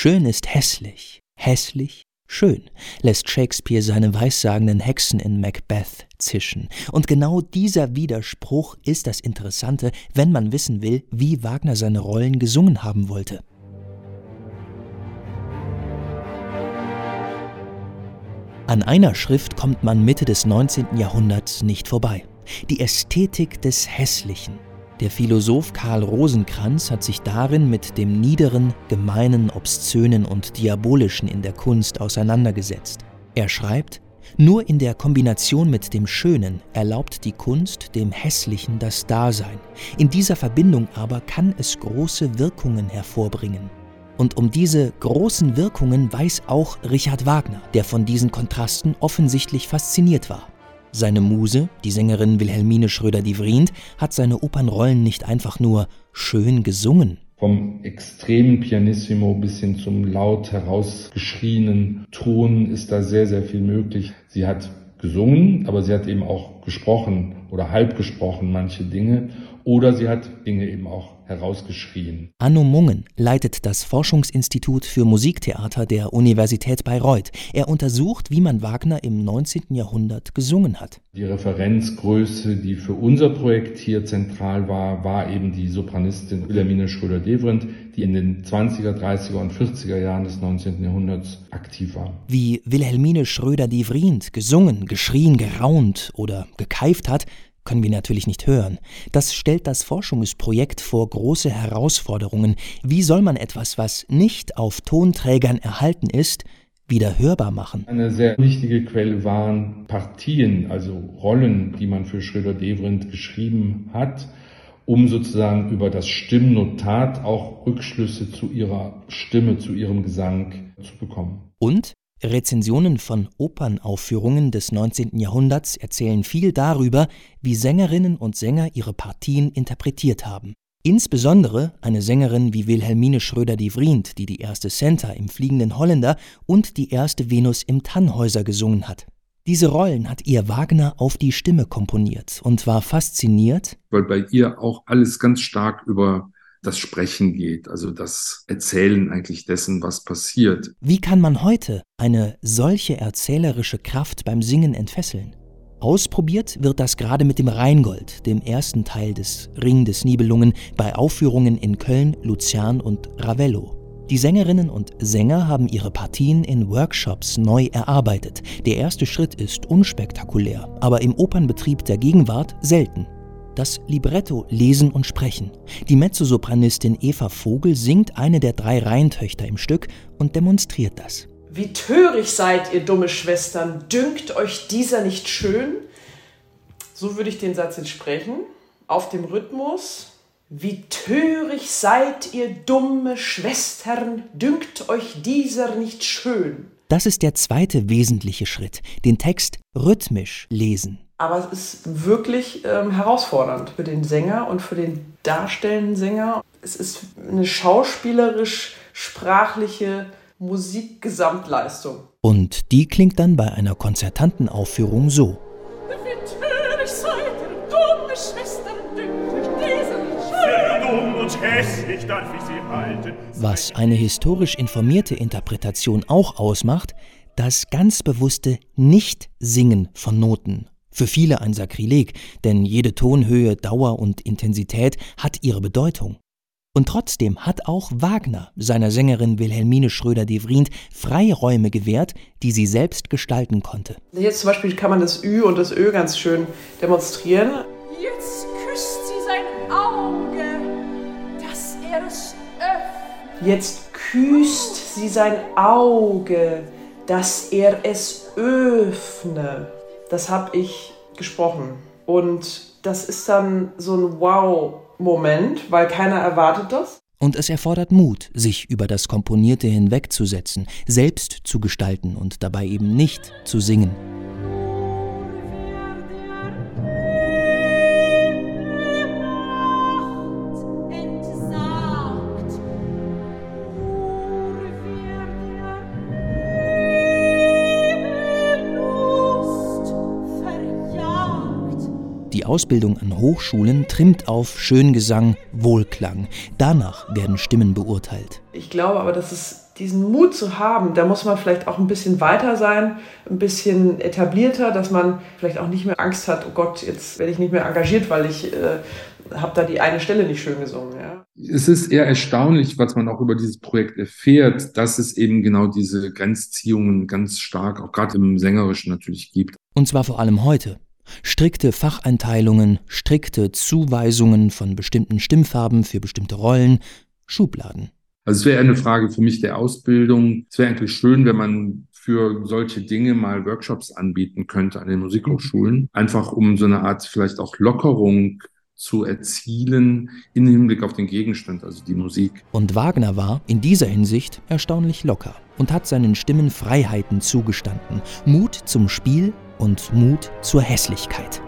Schön ist hässlich, hässlich schön, lässt Shakespeare seine weissagenden Hexen in Macbeth zischen. Und genau dieser Widerspruch ist das Interessante, wenn man wissen will, wie Wagner seine Rollen gesungen haben wollte. An einer Schrift kommt man Mitte des 19. Jahrhunderts nicht vorbei. Die Ästhetik des Hässlichen. Der Philosoph Karl Rosenkranz hat sich darin mit dem Niederen, Gemeinen, Obszönen und Diabolischen in der Kunst auseinandergesetzt. Er schreibt, nur in der Kombination mit dem Schönen erlaubt die Kunst dem Hässlichen das Dasein. In dieser Verbindung aber kann es große Wirkungen hervorbringen. Und um diese großen Wirkungen weiß auch Richard Wagner, der von diesen Kontrasten offensichtlich fasziniert war. Seine Muse, die Sängerin Wilhelmine Schröder-Divrient, hat seine Opernrollen nicht einfach nur schön gesungen. Vom extremen Pianissimo bis hin zum laut herausgeschrienen Ton ist da sehr, sehr viel möglich. Sie hat gesungen, aber sie hat eben auch gesprochen oder halb gesprochen manche Dinge oder sie hat Dinge eben auch herausgeschrien. Anno Mungen leitet das Forschungsinstitut für Musiktheater der Universität Bayreuth. Er untersucht, wie man Wagner im 19. Jahrhundert gesungen hat. Die Referenzgröße, die für unser Projekt hier zentral war, war eben die Sopranistin Wilhelmine Schröder-Devrient, die in den 20er, 30er und 40er Jahren des 19. Jahrhunderts aktiv war. Wie Wilhelmine Schröder-Devrient gesungen, geschrien, geraunt oder gekeift hat, können wir natürlich nicht hören. Das stellt das Forschungsprojekt vor große Herausforderungen. Wie soll man etwas, was nicht auf Tonträgern erhalten ist, wieder hörbar machen? Eine sehr wichtige Quelle waren Partien, also Rollen, die man für Schröder-Devrient geschrieben hat, um sozusagen über das Stimmnotat auch Rückschlüsse zu ihrer Stimme, zu ihrem Gesang zu bekommen. Und Rezensionen von Opernaufführungen des 19. Jahrhunderts erzählen viel darüber, wie Sängerinnen und Sänger ihre Partien interpretiert haben. Insbesondere eine Sängerin wie Wilhelmine Schröder-Devrient, die die erste Senta im Fliegenden Holländer und die erste Venus im Tannhäuser gesungen hat. Diese Rollen hat ihr Wagner auf die Stimme komponiert und war fasziniert, weil bei ihr auch alles ganz stark über das Sprechen geht, also das Erzählen eigentlich dessen, was passiert. Wie kann man heute eine solche erzählerische Kraft beim Singen entfesseln? Ausprobiert wird das gerade mit dem Rheingold, dem ersten Teil des Ring des Nibelungen, bei Aufführungen in Köln, Luzern und Ravello. Die Sängerinnen und Sänger haben ihre Partien in Workshops neu erarbeitet. Der erste Schritt ist unspektakulär, aber im Opernbetrieb der Gegenwart selten das Libretto lesen und sprechen. Die Mezzosopranistin Eva Vogel singt eine der drei Reihentöchter im Stück und demonstriert das. Wie töricht seid ihr dumme Schwestern, dünkt euch dieser nicht schön? So würde ich den Satz jetzt sprechen. Auf dem Rhythmus. Wie töricht seid ihr dumme Schwestern, dünkt euch dieser nicht schön? Das ist der zweite wesentliche Schritt, den Text rhythmisch lesen. Aber es ist wirklich ähm, herausfordernd für den Sänger und für den darstellenden Sänger. Es ist eine schauspielerisch-sprachliche Musikgesamtleistung. Und die klingt dann bei einer konzertanten Aufführung so. Was eine historisch informierte Interpretation auch ausmacht, das ganz bewusste Nicht-Singen von Noten für viele ein Sakrileg, denn jede Tonhöhe, Dauer und Intensität hat ihre Bedeutung. Und trotzdem hat auch Wagner seiner Sängerin Wilhelmine Schröder-Devrient Freiräume gewährt, die sie selbst gestalten konnte. Jetzt zum Beispiel kann man das Ü und das Ö ganz schön demonstrieren. Jetzt küsst sie sein Auge, dass er es öffnet. Jetzt küsst sie sein Auge, dass er es öffne das habe ich gesprochen. Und das ist dann so ein Wow-Moment, weil keiner erwartet das. Und es erfordert Mut, sich über das Komponierte hinwegzusetzen, selbst zu gestalten und dabei eben nicht zu singen. Ausbildung an Hochschulen trimmt auf Schöngesang, Wohlklang. Danach werden Stimmen beurteilt. Ich glaube aber, dass es diesen Mut zu haben, da muss man vielleicht auch ein bisschen weiter sein, ein bisschen etablierter, dass man vielleicht auch nicht mehr Angst hat, oh Gott, jetzt werde ich nicht mehr engagiert, weil ich äh, habe da die eine Stelle nicht schön gesungen. Ja. Es ist eher erstaunlich, was man auch über dieses Projekt erfährt, dass es eben genau diese Grenzziehungen ganz stark, auch gerade im Sängerischen natürlich gibt. Und zwar vor allem heute. Strikte Facheinteilungen, strikte Zuweisungen von bestimmten Stimmfarben für bestimmte Rollen, Schubladen. Also es wäre eine Frage für mich der Ausbildung. Es wäre eigentlich schön, wenn man für solche Dinge mal Workshops anbieten könnte an den Musikhochschulen. Einfach um so eine Art vielleicht auch Lockerung zu erzielen im Hinblick auf den Gegenstand, also die Musik. Und Wagner war in dieser Hinsicht erstaunlich locker und hat seinen Stimmen Freiheiten zugestanden, Mut zum Spiel und Mut zur Hässlichkeit.